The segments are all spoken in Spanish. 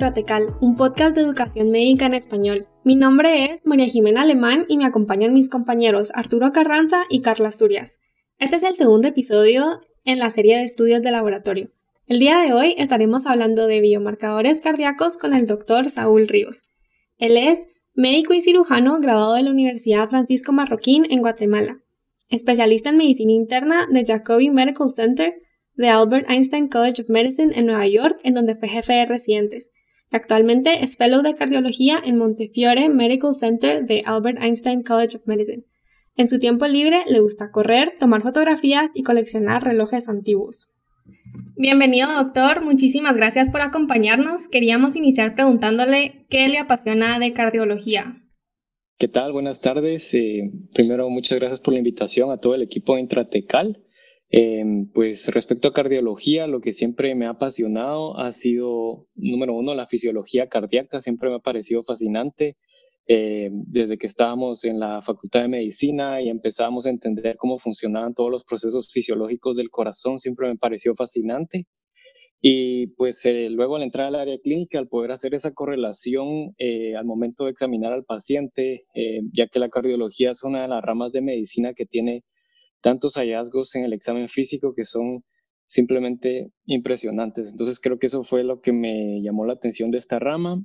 Intratecal, un podcast de educación médica en español. Mi nombre es María Jimena Alemán y me acompañan mis compañeros Arturo Carranza y Carla Asturias. Este es el segundo episodio en la serie de estudios de laboratorio. El día de hoy estaremos hablando de biomarcadores cardíacos con el doctor Saúl Ríos. Él es médico y cirujano graduado de la Universidad Francisco Marroquín en Guatemala, especialista en medicina interna de Jacobi Medical Center de Albert Einstein College of Medicine en Nueva York, en donde fue jefe de residentes. Actualmente es fellow de cardiología en Montefiore Medical Center de Albert Einstein College of Medicine. En su tiempo libre le gusta correr, tomar fotografías y coleccionar relojes antiguos. Bienvenido, doctor. Muchísimas gracias por acompañarnos. Queríamos iniciar preguntándole qué le apasiona de cardiología. ¿Qué tal? Buenas tardes. Eh, primero, muchas gracias por la invitación a todo el equipo de Intratecal. Em, pues respecto a cardiología, lo que siempre me ha apasionado ha sido, número uno, la fisiología cardíaca, siempre me ha parecido fascinante. Em, desde que estábamos en la Facultad de Medicina y empezábamos a entender cómo funcionaban todos los procesos fisiológicos del corazón, siempre me pareció fascinante. Y pues eh, luego al entrar al área clínica, al poder hacer esa correlación eh, al momento de examinar al paciente, eh, ya que la cardiología es una de las ramas de medicina que tiene tantos hallazgos en el examen físico que son simplemente impresionantes. Entonces creo que eso fue lo que me llamó la atención de esta rama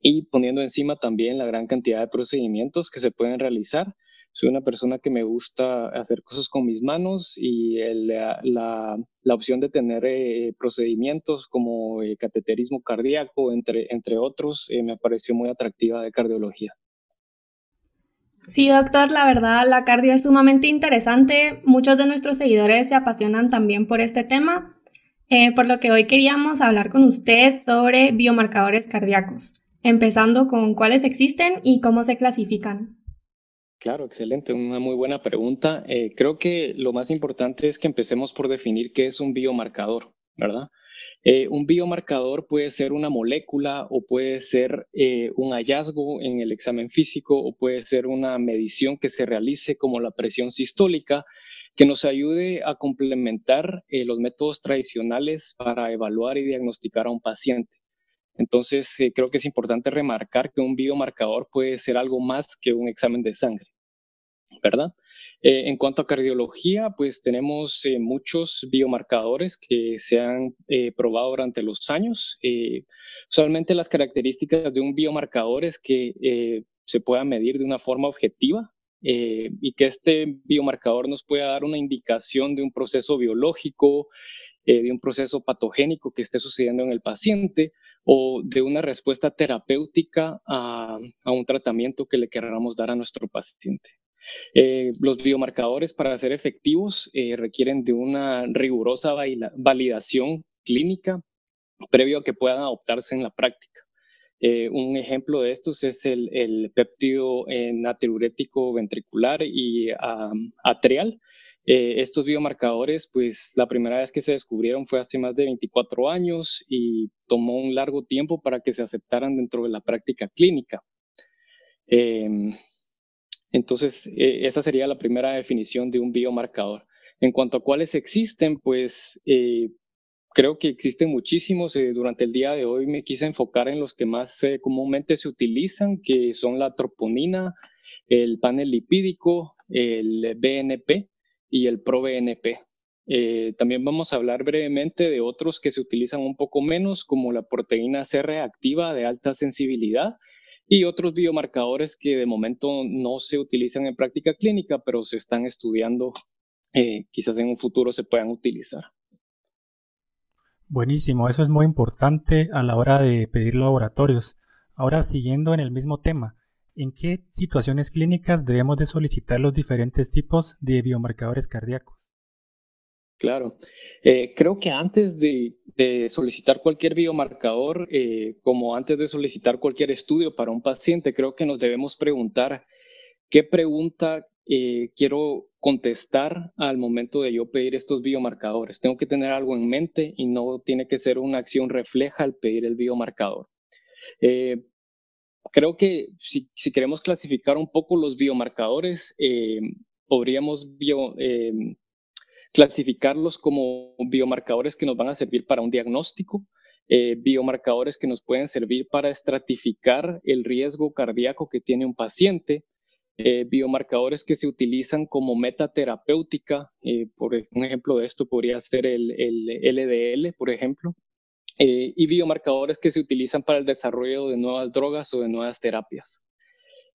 y poniendo encima también la gran cantidad de procedimientos que se pueden realizar. Soy una persona que me gusta hacer cosas con mis manos y la, la, opción de tener eh, procedimientos como eh, cateterismo cardíaco, entre, entre otros, eh, me pareció muy atractiva de cardiología. Sí, doctor, la verdad, la cardio es sumamente interesante. Muchos de nuestros seguidores se apasionan también por este tema, eh, por lo que hoy queríamos hablar con usted sobre biomarcadores cardíacos, empezando con cuáles existen y cómo se clasifican. Claro, excelente, una muy buena pregunta. Eh, creo que lo más importante es que empecemos por definir qué es un biomarcador, ¿verdad? Eh, un biomarcador puede ser una molécula o puede ser eh, un hallazgo en el examen físico o puede ser una medición que se realice como la presión sistólica que nos ayude a complementar eh, los métodos tradicionales para evaluar y diagnosticar a un paciente. Entonces, creo que es importante remarcar que un biomarcador puede ser algo más que un examen de sangre, ¿verdad? Eh, en cuanto a cardiología, pues tenemos eh, muchos biomarcadores que se han eh, probado durante los años. usualmente las características de un biomarcador es que se pueda medir de una forma objetiva y que este biomarcador nos pueda dar una indicación de un proceso biológico, de un proceso patogénico que esté sucediendo en el paciente o de una respuesta terapéutica a, un tratamiento que le queramos dar a nuestro paciente. Eh, los biomarcadores para ser efectivos eh, requieren de una rigurosa validación clínica previo a que puedan adoptarse en la práctica. Eh, un ejemplo de estos es el, el péptido natriurético ventricular y atrial. estos biomarcadores, pues la primera vez que se descubrieron fue hace más de 24 años y tomó un largo tiempo para que se aceptaran dentro de la práctica clínica. Entonces, eh, esa sería la primera definición de un biomarcador. En cuanto a cuáles existen, pues eh, creo que existen muchísimos. Eh, durante el día de hoy me quise enfocar en los que más comúnmente se utilizan, que son la troponina, el panel lipídico, el BNP y el ProBNP. también vamos a hablar brevemente de otros que se utilizan un poco menos, como la proteína C reactiva de alta sensibilidad y otros biomarcadores que de momento no se utilizan en práctica clínica, pero se están estudiando, eh, quizás en un futuro se puedan utilizar. Buenísimo, eso es muy importante a la hora de pedir laboratorios. Ahora, siguiendo en el mismo tema, ¿en qué situaciones clínicas debemos de solicitar los diferentes tipos de biomarcadores cardíacos? Claro. Eh, creo que antes de, solicitar cualquier biomarcador, eh, como antes de solicitar cualquier estudio para un paciente, creo que nos debemos preguntar qué pregunta eh, quiero contestar al momento de yo pedir estos biomarcadores. Tengo que tener algo en mente y no tiene que ser una acción refleja al pedir el biomarcador. creo que si, si, queremos clasificar un poco los biomarcadores, podríamos clasificarlos como biomarcadores que nos van a servir para un diagnóstico. eh, biomarcadores que nos pueden servir para estratificar el riesgo cardíaco que tiene un paciente, eh, biomarcadores que se utilizan como metaterapéutica, eh, por un ejemplo de esto podría ser el, LDL, por ejemplo, y biomarcadores que se utilizan para el desarrollo de nuevas drogas o de nuevas terapias.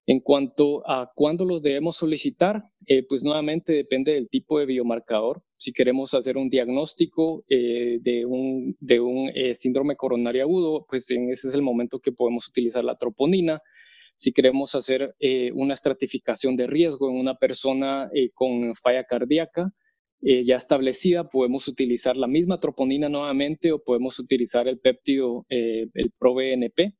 En cuanto a cuándo los debemos solicitar, pues nuevamente depende del tipo de biomarcador si queremos hacer un diagnóstico eh, de un, de un eh, síndrome coronario agudo, pues en ese es el momento que podemos utilizar la troponina. Si queremos hacer eh, una estratificación de riesgo en una persona con falla cardíaca ya establecida, podemos utilizar la misma troponina nuevamente o podemos utilizar el péptido, el ProBNP.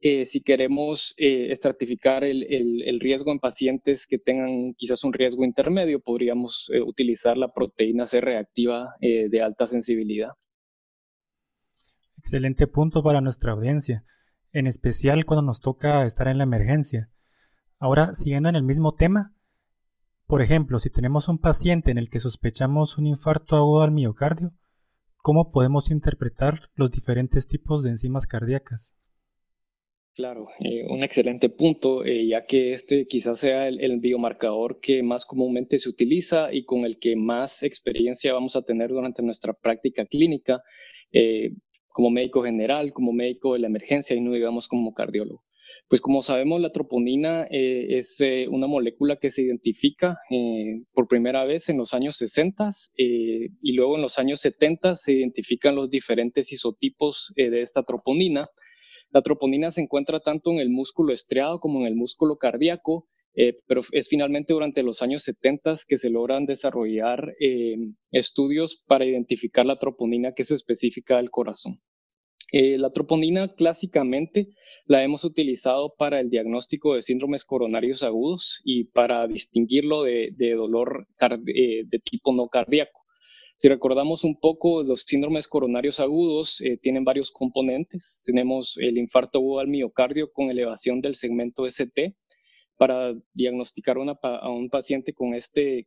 Eh, si queremos eh, estratificar el, riesgo en pacientes que tengan quizás un riesgo intermedio, podríamos eh, utilizar la proteína C reactiva de alta sensibilidad. Excelente punto para nuestra audiencia, en especial cuando nos toca estar en la emergencia. Ahora, siguiendo en el mismo tema, por ejemplo, si tenemos un paciente en el que sospechamos un infarto agudo al miocardio, ¿cómo podemos interpretar los diferentes tipos de enzimas cardíacas? Claro, eh, un excelente punto, eh, ya que este quizás sea el, biomarcador que más comúnmente se utiliza y con el que más experiencia vamos a tener durante nuestra práctica clínica, eh, como médico general, como médico de la emergencia y no digamos como cardiólogo. Pues como sabemos, la troponina es una molécula que se identifica por primera vez en los años 60 y luego en los años 70 se identifican los diferentes isotipos de esta troponina la troponina se encuentra tanto en el músculo estriado como en el músculo cardíaco, eh, pero es finalmente durante los años 70 que se logran desarrollar eh, estudios para identificar la troponina que es específica del corazón. Eh, la troponina clásicamente la hemos utilizado para el diagnóstico de síndromes coronarios agudos y para distinguirlo de, dolor de tipo no cardíaco. Si recordamos un poco, los síndromes coronarios agudos eh, tienen varios componentes. Tenemos el infarto agudo al miocardio con elevación del segmento ST. Para diagnosticar a un paciente con, este,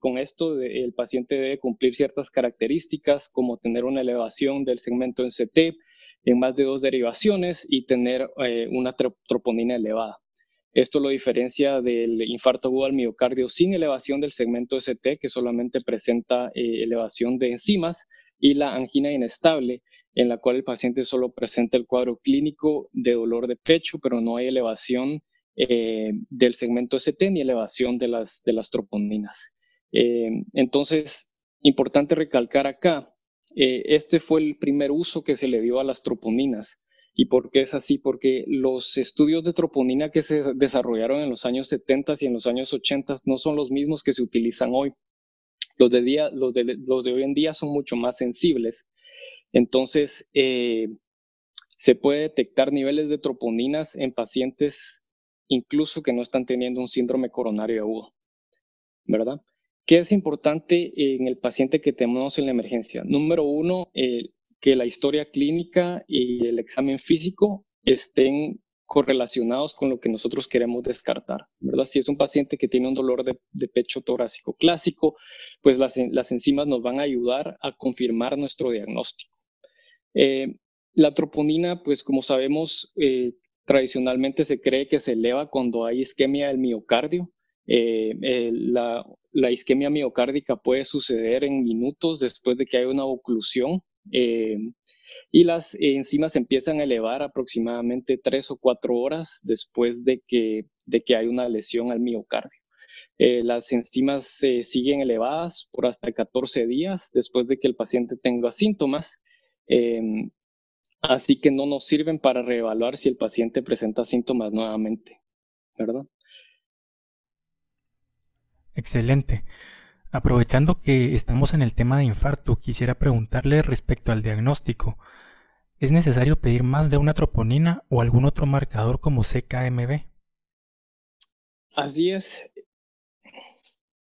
con, esto, el paciente debe cumplir ciertas características como tener una elevación del segmento ST en más de dos derivaciones y tener eh, una troponina elevada. Esto lo diferencia del infarto agudo al miocardio sin elevación del segmento ST, que solamente presenta eh, elevación de enzimas, y la angina inestable, en la cual el paciente solo presenta el cuadro clínico de dolor de pecho, pero no hay elevación eh, del segmento ST ni elevación de las, de las troponinas. Eh, entonces, importante recalcar acá, este fue el primer uso que se le dio a las troponinas ¿Y por qué es así? Porque los estudios de troponina que se desarrollaron en los años 70 y en los años 80 no son los mismos que se utilizan hoy. Los de, hoy en día son mucho más sensibles. Entonces, eh, se puede detectar niveles de troponinas en pacientes incluso que no están teniendo un síndrome coronario agudo, ¿verdad? ¿Qué es importante en el paciente que tenemos en la emergencia? Número uno, eh, que la historia clínica y el examen físico estén correlacionados con lo que nosotros queremos descartar, ¿verdad? Si es un paciente que tiene un dolor de, pecho torácico clásico, pues las, enzimas nos van a ayudar a confirmar nuestro diagnóstico. Eh, la troponina, pues como sabemos, eh, tradicionalmente se cree que se eleva cuando hay isquemia del miocardio. Eh, la, isquemia miocárdica puede suceder en minutos después de que hay una oclusión eh, y las enzimas empiezan a elevar aproximadamente tres o cuatro horas después de que, de que hay una lesión al miocardio. Eh, las enzimas se siguen elevadas por hasta 14 días después de que el paciente tenga síntomas, em, así que no nos sirven para reevaluar si el paciente presenta síntomas nuevamente, ¿verdad? Excelente. Aprovechando que estamos en el tema de infarto, quisiera preguntarle respecto al diagnóstico. ¿Es necesario pedir más de una troponina o algún otro marcador como CKMB? Así es.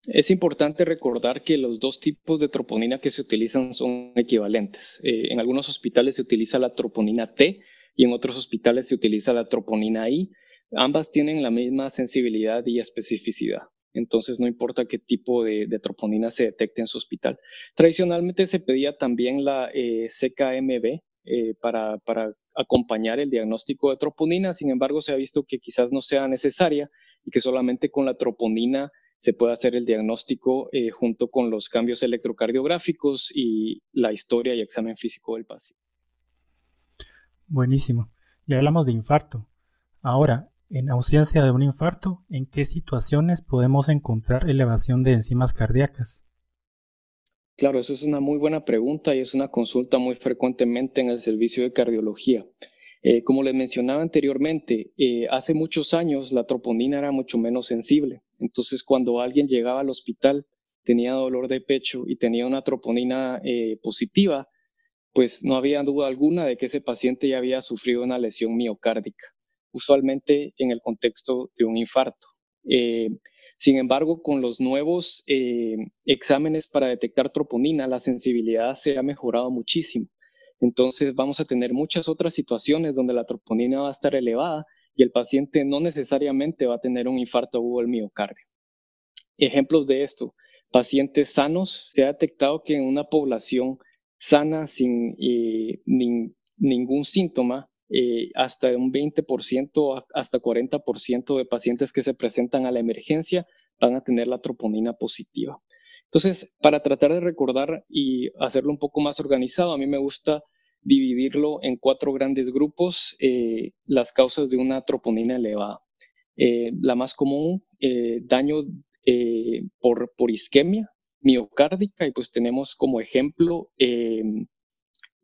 Es importante recordar que los dos tipos de troponina que se utilizan son equivalentes. Eh, en algunos hospitales se utiliza la troponina T y en otros hospitales se utiliza la troponina I. Ambas tienen la misma sensibilidad y especificidad entonces no importa qué tipo de, troponina se detecte en su hospital. Tradicionalmente se pedía también la eh, CKMB, eh, para, acompañar el diagnóstico de troponina, sin embargo se ha visto que quizás no sea necesaria y que solamente con la troponina se puede hacer el diagnóstico eh, junto con los cambios electrocardiográficos y la historia y examen físico del paciente. Buenísimo. Ya hablamos de infarto. Ahora, en ausencia de un infarto, ¿en qué situaciones podemos encontrar elevación de enzimas cardíacas? Claro, eso es una muy buena pregunta y es una consulta muy frecuentemente en el servicio de cardiología. Eh, como les mencionaba anteriormente, eh, hace muchos años la troponina era mucho menos sensible. Entonces, cuando alguien llegaba al hospital, tenía dolor de pecho y tenía una troponina eh, positiva, pues no había duda alguna de que ese paciente ya había sufrido una lesión miocárdica, usualmente en el contexto de un infarto. sin embargo, con los nuevos exámenes para detectar troponina, la sensibilidad se ha mejorado muchísimo. Entonces vamos a tener muchas otras situaciones donde la troponina va a estar elevada y el paciente no necesariamente va a tener un infarto agudo del miocardio. Ejemplos de esto, pacientes sanos, se ha detectado que en una población sana sin eh, ningún síntoma, eh, hasta un 20%, hasta 40% de pacientes que se presentan a la emergencia van a tener la troponina positiva. Entonces, para tratar de recordar y hacerlo un poco más organizado, a mí me gusta dividirlo en cuatro grandes grupos, eh, las causas de una troponina elevada. Eh, la más común, eh, daño por, por, isquemia miocárdica, y pues tenemos como ejemplo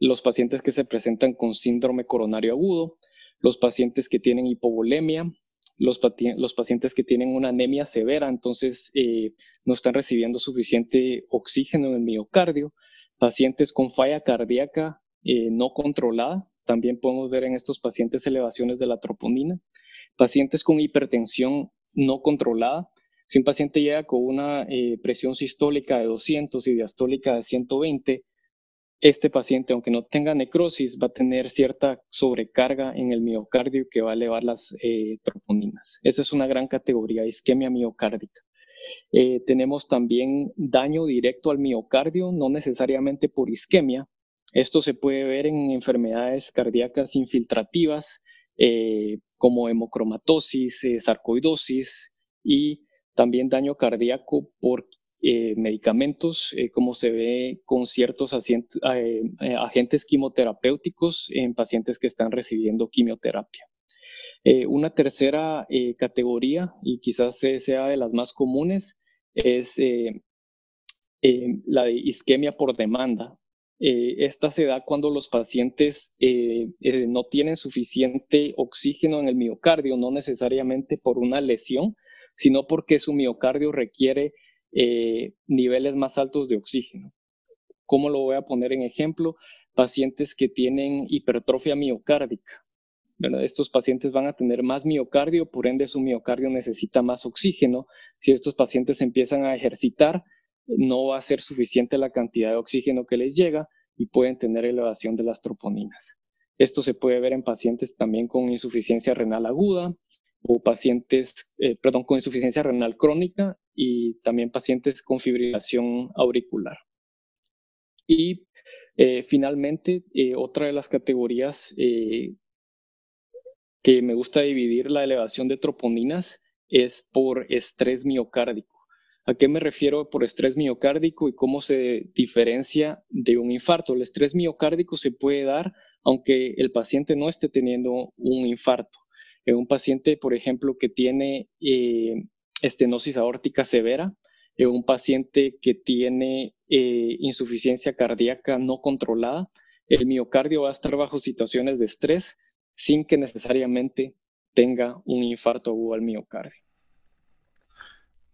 los pacientes que se presentan con síndrome coronario agudo, los pacientes que tienen hipovolemia, los, pacientes que tienen una anemia severa, entonces eh, no están recibiendo suficiente oxígeno en el miocardio, pacientes con falla cardíaca eh, no controlada, también podemos ver en estos pacientes elevaciones de la troponina, pacientes con hipertensión no controlada, si un paciente llega con una eh, presión sistólica de 200 y diastólica de 120, este paciente, aunque no tenga necrosis, va a tener cierta sobrecarga en el miocardio que va a elevar las eh, troponinas. Esa es una gran categoría, isquemia miocárdica. Eh, tenemos también daño directo al miocardio, no necesariamente por isquemia. Esto se puede ver en enfermedades cardíacas infiltrativas eh, como hemocromatosis, sarcoidosis y también daño cardíaco por eh, medicamentos, eh, como se ve con ciertos eh, agentes quimioterapéuticos en pacientes que están recibiendo quimioterapia. una tercera categoría, y quizás sea de las más comunes, es la de isquemia por demanda. esta se da cuando los pacientes no tienen suficiente oxígeno en el miocardio, no necesariamente por una lesión, sino porque su miocardio requiere eh, niveles más altos de oxígeno. ¿Cómo lo voy a poner en ejemplo? Pacientes que tienen hipertrofia miocárdica. Estos pacientes van a tener más miocardio, por ende su miocardio necesita más oxígeno. Si estos pacientes empiezan a ejercitar, no va a ser suficiente la cantidad de oxígeno que les llega y pueden tener elevación de las troponinas. Esto se puede ver en pacientes también con insuficiencia renal aguda o pacientes, eh, perdón, con insuficiencia renal crónica y también pacientes con fibrilación auricular. Y eh, finalmente, eh, otra de las categorías eh, que me gusta dividir la elevación de troponinas es por estrés miocárdico. ¿A qué me refiero por estrés miocárdico y cómo se diferencia de un infarto? El estrés miocárdico se puede dar aunque el paciente no esté teniendo un infarto. En un paciente, por ejemplo, que tiene estenosis aórtica severa en un paciente que tiene eh, insuficiencia cardíaca no controlada, el miocardio va a estar bajo situaciones de estrés sin que necesariamente tenga un infarto agudo al miocardio.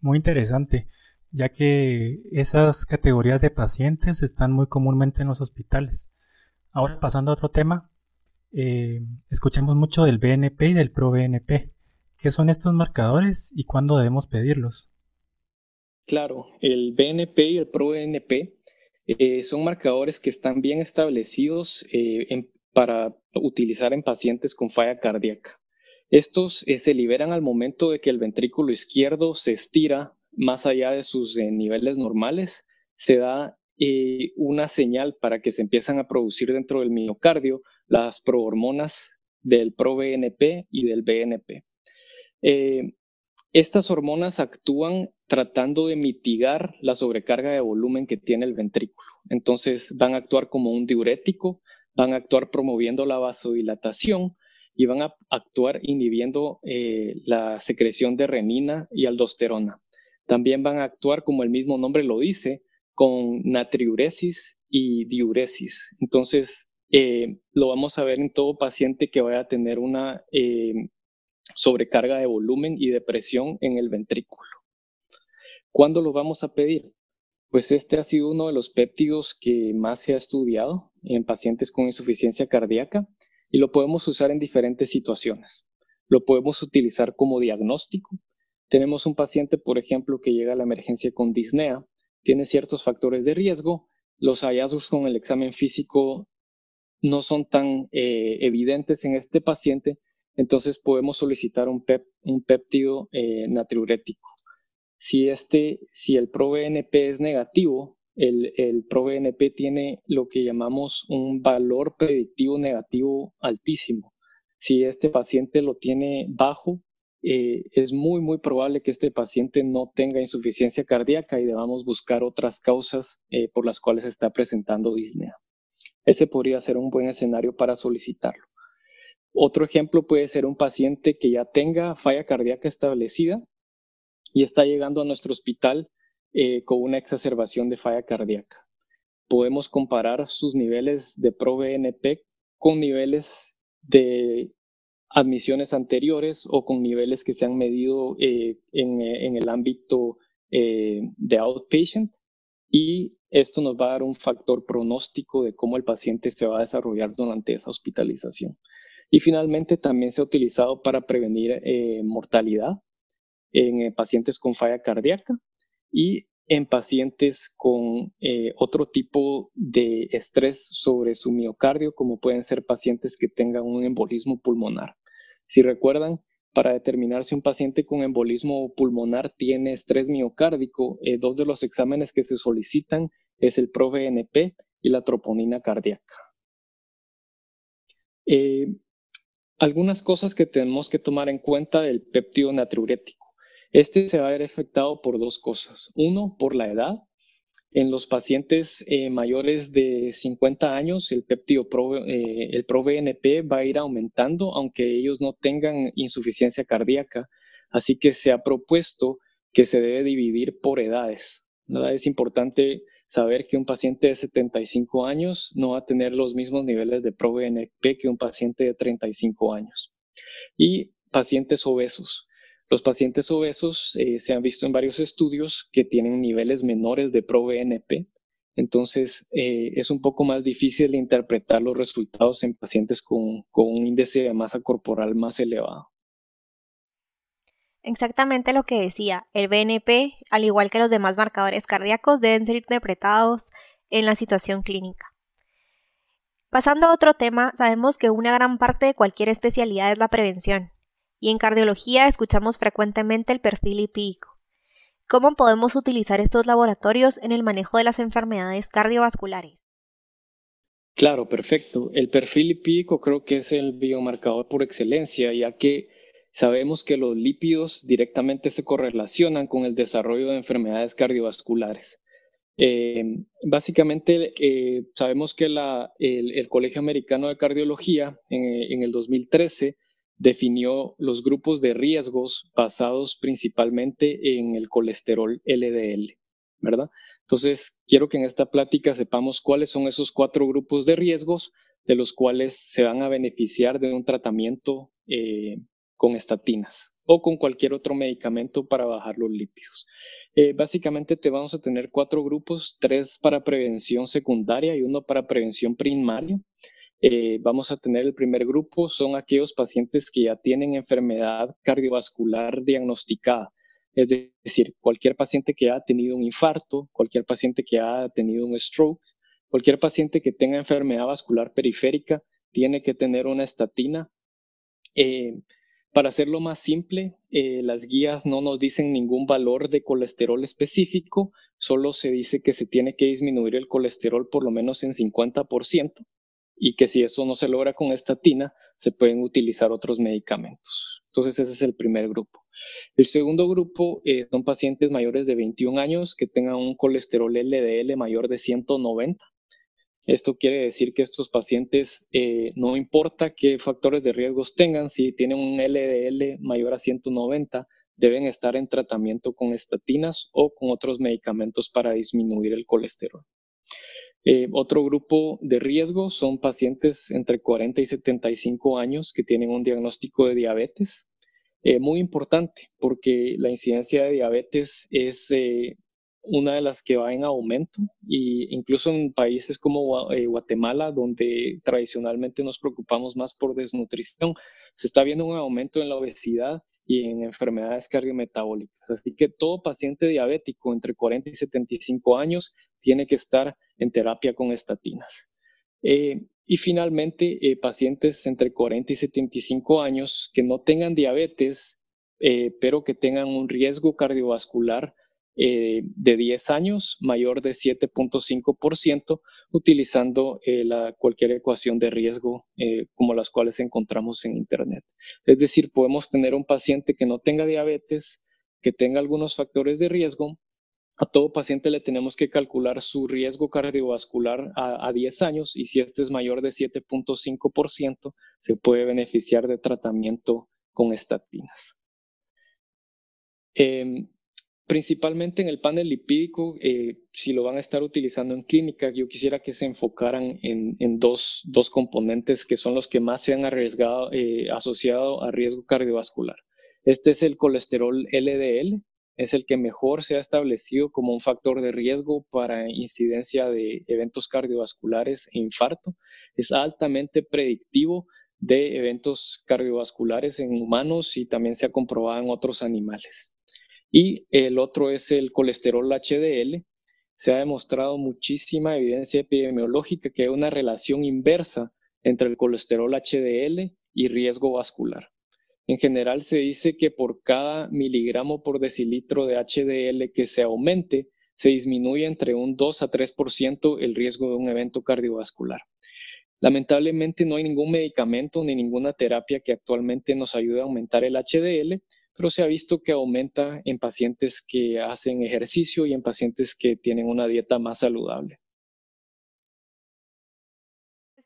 Muy interesante, ya que esas categorías de pacientes están muy comúnmente en los hospitales. Ahora pasando a otro tema, eh, escuchamos mucho del BNP y del ProBNP. ¿Qué son estos marcadores y cuándo debemos pedirlos? Claro, el BNP y el ProBNP eh, son marcadores que están bien establecidos eh, para utilizar en pacientes con falla cardíaca. Estos eh, se liberan al momento de que el ventrículo izquierdo se estira más allá de sus niveles normales. Se da eh, una señal para que se empiezan a producir dentro del miocardio las prohormonas del ProBNP y del BNP. Eh, estas hormonas actúan tratando de mitigar la sobrecarga de volumen que tiene el ventrículo. Entonces van a actuar como un diurético, van a actuar promoviendo la vasodilatación y van a actuar inhibiendo eh, la secreción de renina y aldosterona. También van a actuar, como el mismo nombre lo dice, con natriuresis y diuresis. Entonces, eh, lo vamos a ver en todo paciente que vaya a tener una sobrecarga de volumen y de presión en el ventrículo. ¿Cuándo lo vamos a pedir? Pues este ha sido uno de los péptidos que más se ha estudiado en pacientes con insuficiencia cardíaca y lo podemos usar en diferentes situaciones. Lo podemos utilizar como diagnóstico. Tenemos un paciente, por ejemplo, que llega a la emergencia con disnea, tiene ciertos factores de riesgo, los hallazgos con el examen físico no son tan eh, evidentes en este paciente, entonces podemos solicitar un, un péptido eh, natriurético. Si, este, si el ProBNP es negativo, el, el ProBNP tiene lo que llamamos un valor predictivo negativo altísimo. Si este paciente lo tiene bajo, eh, es muy, muy probable que este paciente no tenga insuficiencia cardíaca y debamos buscar otras causas por las cuales está presentando disnea. Ese podría ser un buen escenario para solicitarlo. Otro ejemplo puede ser un paciente que ya tenga falla cardíaca establecida y está llegando a nuestro hospital eh, con una exacerbación de falla cardíaca. Podemos comparar sus niveles de ProBNP con niveles de admisiones anteriores o con niveles que se han medido eh, en, el ámbito eh, de outpatient y esto nos va a dar un factor pronóstico de cómo el paciente se va a desarrollar durante esa hospitalización. Y finalmente también se ha utilizado para prevenir eh, mortalidad en eh, pacientes con falla cardíaca y en pacientes con eh, otro tipo de estrés sobre su miocardio, como pueden ser pacientes que tengan un embolismo pulmonar. Si recuerdan, para determinar si un paciente con embolismo pulmonar tiene estrés miocárdico, dos de los exámenes que se solicitan es el ProBNP y la troponina cardíaca. Algunas cosas que tenemos que tomar en cuenta del péptido natriurético. Este se va a ver afectado por dos cosas. Uno, por la edad. En los pacientes eh, mayores de 50 años, el péptido pro, eh, el ProBNP va a ir aumentando, aunque ellos no tengan insuficiencia cardíaca. Así que se ha propuesto que se debe dividir por edades. Es importante saber que un paciente de 75 años no va a tener los mismos niveles de ProBNP que un paciente de 35 años. Y pacientes obesos. Los pacientes obesos eh, se han visto en varios estudios que tienen niveles menores de ProBNP. Entonces, eh, es un poco más difícil interpretar los resultados en pacientes con un índice de masa corporal más elevado. Exactamente lo que decía, el BNP, al igual que los demás marcadores cardíacos, deben ser interpretados en la situación clínica. Pasando a otro tema, sabemos que una gran parte de cualquier especialidad es la prevención, y en cardiología escuchamos frecuentemente el perfil lipídico. ¿Cómo podemos utilizar estos laboratorios en el manejo de las enfermedades cardiovasculares? Claro, perfecto. El perfil lipídico creo que es el biomarcador por excelencia, ya que Sabemos que los lípidos directamente se correlacionan con el desarrollo de enfermedades cardiovasculares. Eh, básicamente, eh, sabemos que el, Colegio Americano de Cardiología en, el 2013 definió los grupos de riesgos basados principalmente en el colesterol LDL, ¿verdad? Entonces, quiero que en esta plática sepamos cuáles son esos cuatro grupos de riesgos de los cuales se van a beneficiar de un tratamiento eh, con estatinas o con cualquier otro medicamento para bajar los lípidos. Eh, básicamente te vamos a tener cuatro grupos, tres para prevención secundaria y uno para prevención primaria. Eh, vamos a tener el primer grupo, son aquellos pacientes que ya tienen enfermedad cardiovascular diagnosticada, es decir, cualquier paciente que haya tenido un infarto, cualquier paciente que haya tenido un stroke, cualquier paciente que tenga enfermedad vascular periférica tiene que tener una estatina. Eh, Para hacerlo más simple, eh, las guías no nos dicen ningún valor de colesterol específico, solo se dice que se tiene que disminuir el colesterol por lo menos en 50% y que si eso no se logra con estatina, se pueden utilizar otros medicamentos. Entonces ese es el primer grupo. El segundo grupo eh, son pacientes mayores de 21 años que tengan un colesterol LDL mayor de 190 esto quiere decir que estos pacientes, eh, no importa qué factores de riesgos tengan, si tienen un LDL mayor a 190, deben estar en tratamiento con estatinas o con otros medicamentos para disminuir el colesterol. Eh, otro grupo de riesgo son pacientes entre 40 y 75 años que tienen un diagnóstico de diabetes. Eh, muy importante porque la incidencia de diabetes es una de las que va en aumento y incluso en países como eh, Guatemala, donde tradicionalmente nos preocupamos más por desnutrición, se está viendo un aumento en la obesidad y en enfermedades cardiometabólicas. Así que todo paciente diabético entre 40 y 75 años tiene que estar en terapia con estatinas. Eh, y finalmente, eh, pacientes entre 40 y 75 años que no tengan diabetes, pero que tengan un riesgo cardiovascular eh, de 10 años mayor de 7.5% utilizando eh, la, cualquier ecuación de riesgo eh, como las cuales encontramos en Internet. Es decir, podemos tener un paciente que no tenga diabetes, que tenga algunos factores de riesgo. A todo paciente le tenemos que calcular su riesgo cardiovascular a, a 10 años y si este es mayor de 7.5%, se puede beneficiar de tratamiento con estatinas. Em, Principalmente en el panel lipídico, eh, si lo van a estar utilizando en clínica, yo quisiera que se enfocaran en, dos, componentes que son los que más se han arriesgado, eh, asociado a riesgo cardiovascular. Este es el colesterol LDL, es el que mejor se ha establecido como un factor de riesgo para incidencia de eventos cardiovasculares e infarto. Es altamente predictivo de eventos cardiovasculares en humanos y también se ha comprobado en otros animales. Y el otro es el colesterol HDL. Se ha demostrado muchísima evidencia epidemiológica que hay una relación inversa entre el colesterol HDL y riesgo vascular. En general se dice que por cada miligramo por decilitro de HDL que se aumente, se disminuye entre un 2 a 3% el riesgo de un evento cardiovascular. Lamentablemente no hay ningún medicamento ni ninguna terapia que actualmente nos ayude a aumentar el HDL, pero se ha visto que aumenta en pacientes que hacen ejercicio y en pacientes que tienen una dieta más saludable.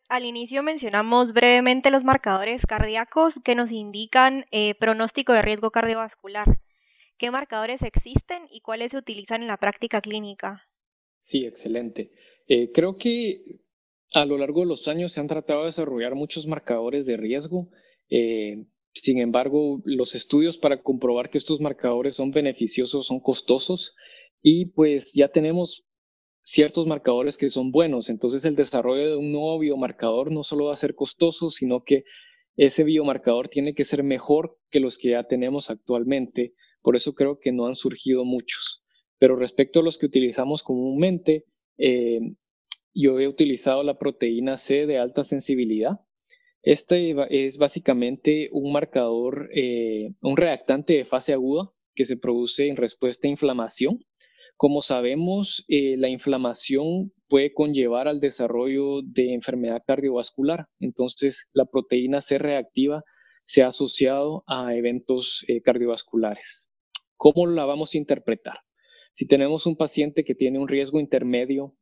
Al inicio mencionamos brevemente los marcadores cardíacos que nos indican eh, pronóstico de riesgo cardiovascular. ¿Qué marcadores existen y cuáles se utilizan en la práctica clínica? Sí, excelente. Eh, creo que a lo largo de los años se han tratado de desarrollar muchos marcadores de riesgo. Eh, sin embargo, los estudios para comprobar que estos marcadores son beneficiosos son costosos y pues ya tenemos ciertos marcadores que son buenos. Entonces el desarrollo de un nuevo biomarcador no solo va a ser costoso, sino que ese biomarcador tiene que ser mejor que los que ya tenemos actualmente. Por eso creo que no han surgido muchos. Pero respecto a los que utilizamos comúnmente, eh, yo he utilizado la proteína C de alta sensibilidad este es básicamente un marcador, eh, un reactante de fase aguda que se produce en respuesta a inflamación. Como sabemos, eh, la inflamación puede conllevar al desarrollo de enfermedad cardiovascular. Entonces, la proteína C reactiva se ha asociado a eventos eh, cardiovasculares. ¿Cómo la vamos a interpretar? Si tenemos un paciente que tiene un riesgo intermedio,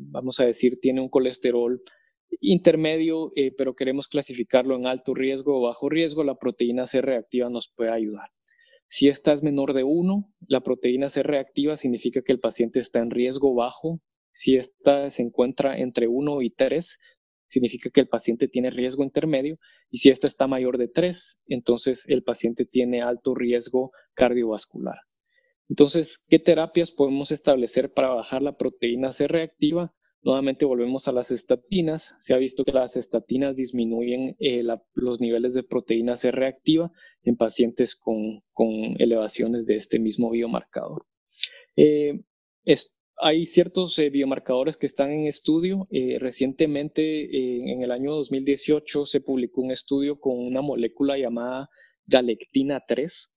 vamos a decir, tiene un colesterol intermedio, eh, pero queremos clasificarlo en alto riesgo o bajo riesgo, la proteína C reactiva nos puede ayudar. Si esta es menor de 1, la proteína C reactiva significa que el paciente está en riesgo bajo. Si esta se encuentra entre 1 y 3, significa que el paciente tiene riesgo intermedio. Y si esta está mayor de 3, entonces el paciente tiene alto riesgo cardiovascular. Entonces, ¿qué terapias podemos establecer para bajar la proteína C reactiva? Nuevamente volvemos a las estatinas. Se ha visto que las estatinas disminuyen eh, los niveles de proteína C reactiva en pacientes con, elevaciones de este mismo biomarcador. Eh, hay ciertos eh, biomarcadores que están en estudio. recientemente, en el año 2018, se publicó un estudio con una molécula llamada galectina 3.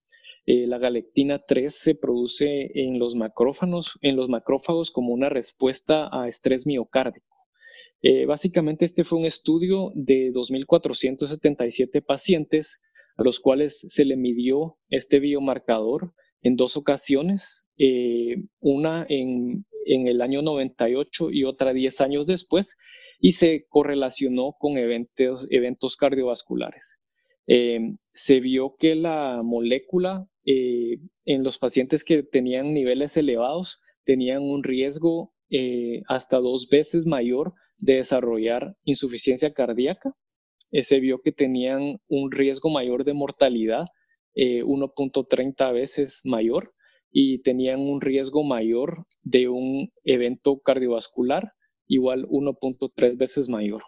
Eh, la galectina 3 se produce en los macrófagos, en como una respuesta a estrés miocárdico. Eh, básicamente este fue un estudio de 2.477 pacientes a los cuales se le midió este biomarcador en dos ocasiones, eh, una en, el año 98 y otra 10 años después, y se correlacionó con eventos, eventos cardiovasculares. se vio que la molécula eh, en los pacientes que tenían niveles elevados tenían un riesgo eh, hasta dos veces mayor de desarrollar insuficiencia cardíaca. Eh, se vio que tenían un riesgo mayor de mortalidad, 1.30 veces mayor, y tenían un riesgo mayor de un evento cardiovascular, igual 1.3 veces mayor.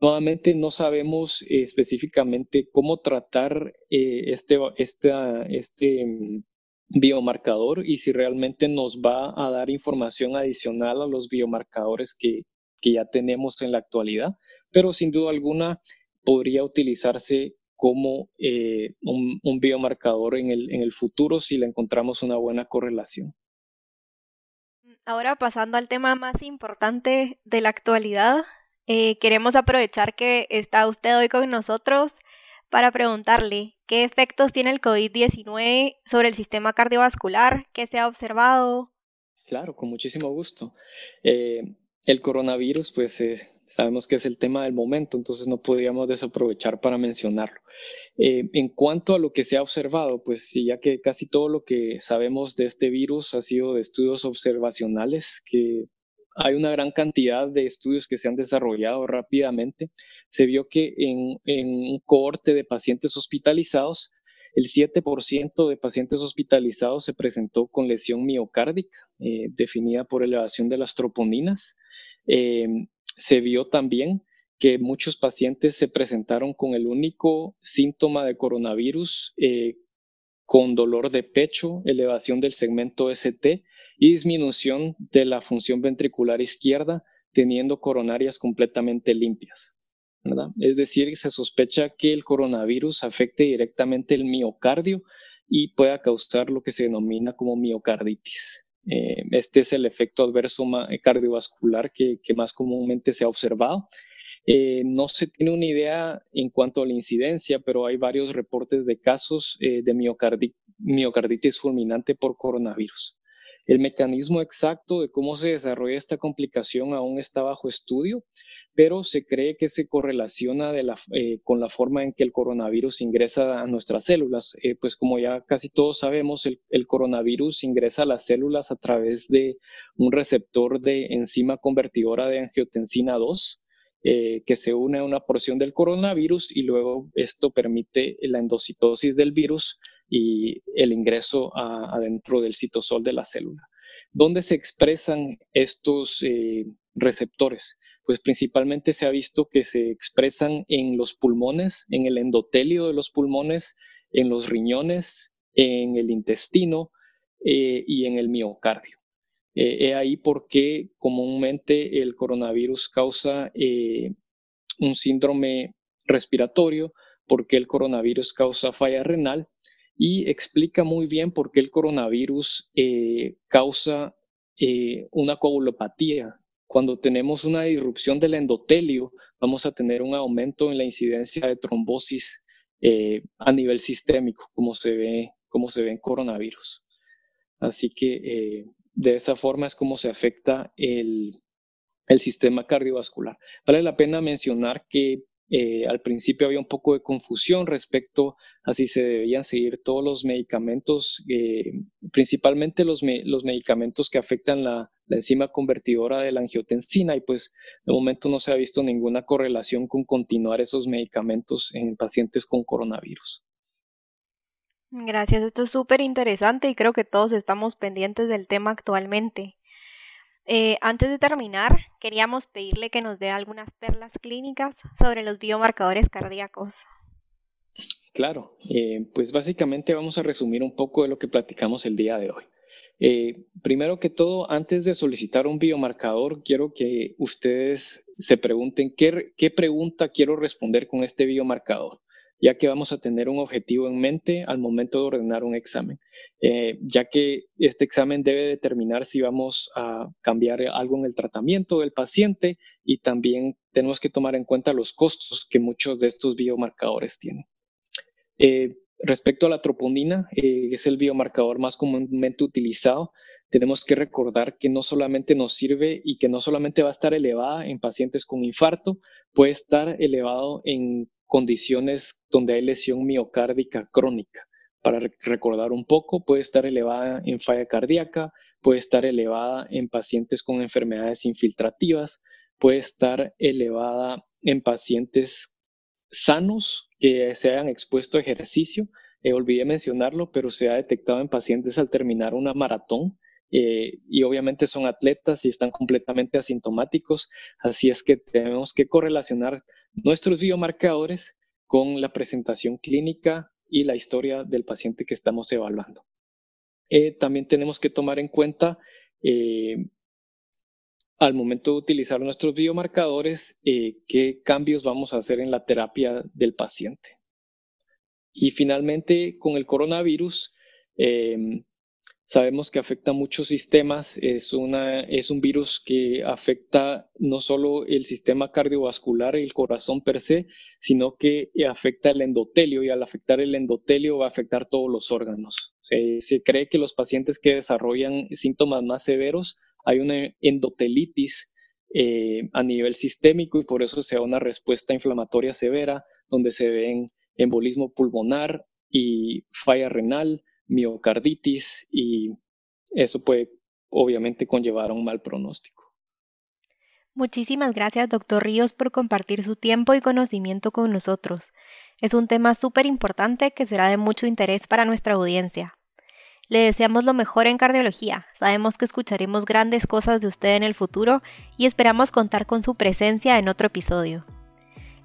Nuevamente no sabemos eh, específicamente cómo tratar eh, este, este mm, biomarcador y si realmente nos va a dar información adicional a los biomarcadores que, ya tenemos en la actualidad, pero sin duda alguna podría utilizarse como eh, un, un, biomarcador en el, en el futuro si le encontramos una buena correlación. Ahora pasando al tema más importante de la actualidad, eh, queremos aprovechar que está usted hoy con nosotros para preguntarle qué efectos tiene el COVID-19 sobre el sistema cardiovascular, qué se ha observado. Claro, con muchísimo gusto. Eh, el coronavirus, pues eh, sabemos que es el tema del momento, entonces no podríamos desaprovechar para mencionarlo. en cuanto a lo que se ha observado, pues ya que casi todo lo que sabemos de este virus ha sido de estudios observacionales que hay una gran cantidad de estudios que se han desarrollado rápidamente. Se vio que en, un cohorte de pacientes hospitalizados, el 7% de pacientes hospitalizados se presentó con lesión miocárdica, eh, definida por elevación de las troponinas. Em, se vio también que muchos pacientes se presentaron con el único síntoma de coronavirus, eh, con dolor de pecho, elevación del segmento ST y disminución de la función ventricular izquierda teniendo coronarias completamente limpias. Es decir, se sospecha que el coronavirus afecte directamente el miocardio y pueda causar lo que se denomina como miocarditis. Eh, este es el efecto adverso eh, cardiovascular que, más comúnmente se ha observado. Eh, no se tiene una idea en cuanto a la incidencia, pero hay varios reportes de casos de miocarditis fulminante por coronavirus. El mecanismo exacto de cómo se desarrolla esta complicación aún está bajo estudio, pero se cree que se correlaciona eh, con la forma en que el coronavirus ingresa a nuestras células. Eh, pues como ya casi todos sabemos, el, coronavirus ingresa a las células a través de un receptor de enzima convertidora de angiotensina 2. Eh, que se une a una porción del coronavirus y luego esto permite la endocitosis del virus y el ingreso adentro del citosol de la célula. ¿Dónde se expresan estos eh, receptores? Pues principalmente se ha visto que se expresan en los pulmones, en el endotelio de los pulmones, en los riñones, en el intestino eh, y en el miocardio. Eh, ahí porque comúnmente el coronavirus causa eh, un síndrome respiratorio, porque el coronavirus causa falla renal y explica muy bien por qué el coronavirus eh, causa eh, una coagulopatía. Cuando tenemos una disrupción del endotelio, vamos a tener un aumento en la incidencia de trombosis eh, a nivel sistémico, como se ve, como se ve en coronavirus. Así que de esa forma es como se afecta el, el sistema cardiovascular. Vale la pena mencionar que eh, al principio había un poco de confusión respecto a si se debían seguir todos los medicamentos, eh, principalmente los, medicamentos que afectan la, enzima convertidora de la angiotensina y pues de momento no se ha visto ninguna correlación con continuar esos medicamentos en pacientes con coronavirus. Gracias, esto es súper interesante y creo que todos estamos pendientes del tema actualmente. Eh, antes de terminar, queríamos pedirle que nos dé algunas perlas clínicas sobre los biomarcadores cardíacos. Claro, eh, pues básicamente vamos a resumir un poco de lo que platicamos el día de hoy. Eh, primero que todo, antes de solicitar un biomarcador, quiero que ustedes se pregunten qué, qué pregunta quiero responder con este biomarcador. Ya que vamos a tener un objetivo en mente al momento de ordenar un examen, eh, ya que este examen debe determinar si vamos a cambiar algo en el tratamiento del paciente y también tenemos que tomar en cuenta los costos que muchos de estos biomarcadores tienen. Eh, respecto a la troponina, eh, es el biomarcador más comúnmente utilizado tenemos que recordar que no solamente nos sirve y que no solamente va a estar elevada en pacientes con infarto, puede estar elevado en condiciones donde hay lesión miocárdica crónica. Para recordar un poco, puede estar elevada en falla cardíaca, puede estar elevada en pacientes con enfermedades infiltrativas, puede estar elevada en pacientes sanos que se hayan expuesto a ejercicio. Eh, olvidé mencionarlo, pero se ha detectado en pacientes al terminar una maratón eh, y obviamente son atletas y están completamente asintomáticos, así es que tenemos que correlacionar nuestros biomarcadores con la presentación clínica y la historia del paciente que estamos evaluando. Eh, también tenemos que tomar en cuenta eh, al momento de utilizar nuestros biomarcadores qué cambios vamos a hacer en la terapia del paciente. Y finalmente, con el coronavirus, Sabemos que afecta muchos sistemas, es, una, es un virus que afecta no solo el sistema cardiovascular y el corazón per se, sino que afecta el endotelio y al afectar el endotelio va a afectar todos los órganos. Se, cree que los pacientes que desarrollan síntomas más severos hay una endotelitis eh, a nivel sistémico y por eso se da una respuesta inflamatoria severa donde se ven embolismo pulmonar y falla renal, miocarditis y eso puede obviamente conllevar a un mal pronóstico. Muchísimas gracias, doctor Ríos, por compartir su tiempo y conocimiento con nosotros. Es un tema súper importante que será de mucho interés para nuestra audiencia. Le deseamos lo mejor en cardiología. Sabemos que escucharemos grandes cosas de usted en el futuro y esperamos contar con su presencia en otro episodio.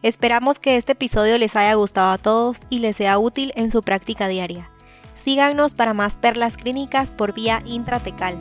Esperamos que este episodio les haya gustado a todos y les sea útil en su práctica diaria. Síganos para más perlas clínicas por vía intratecal.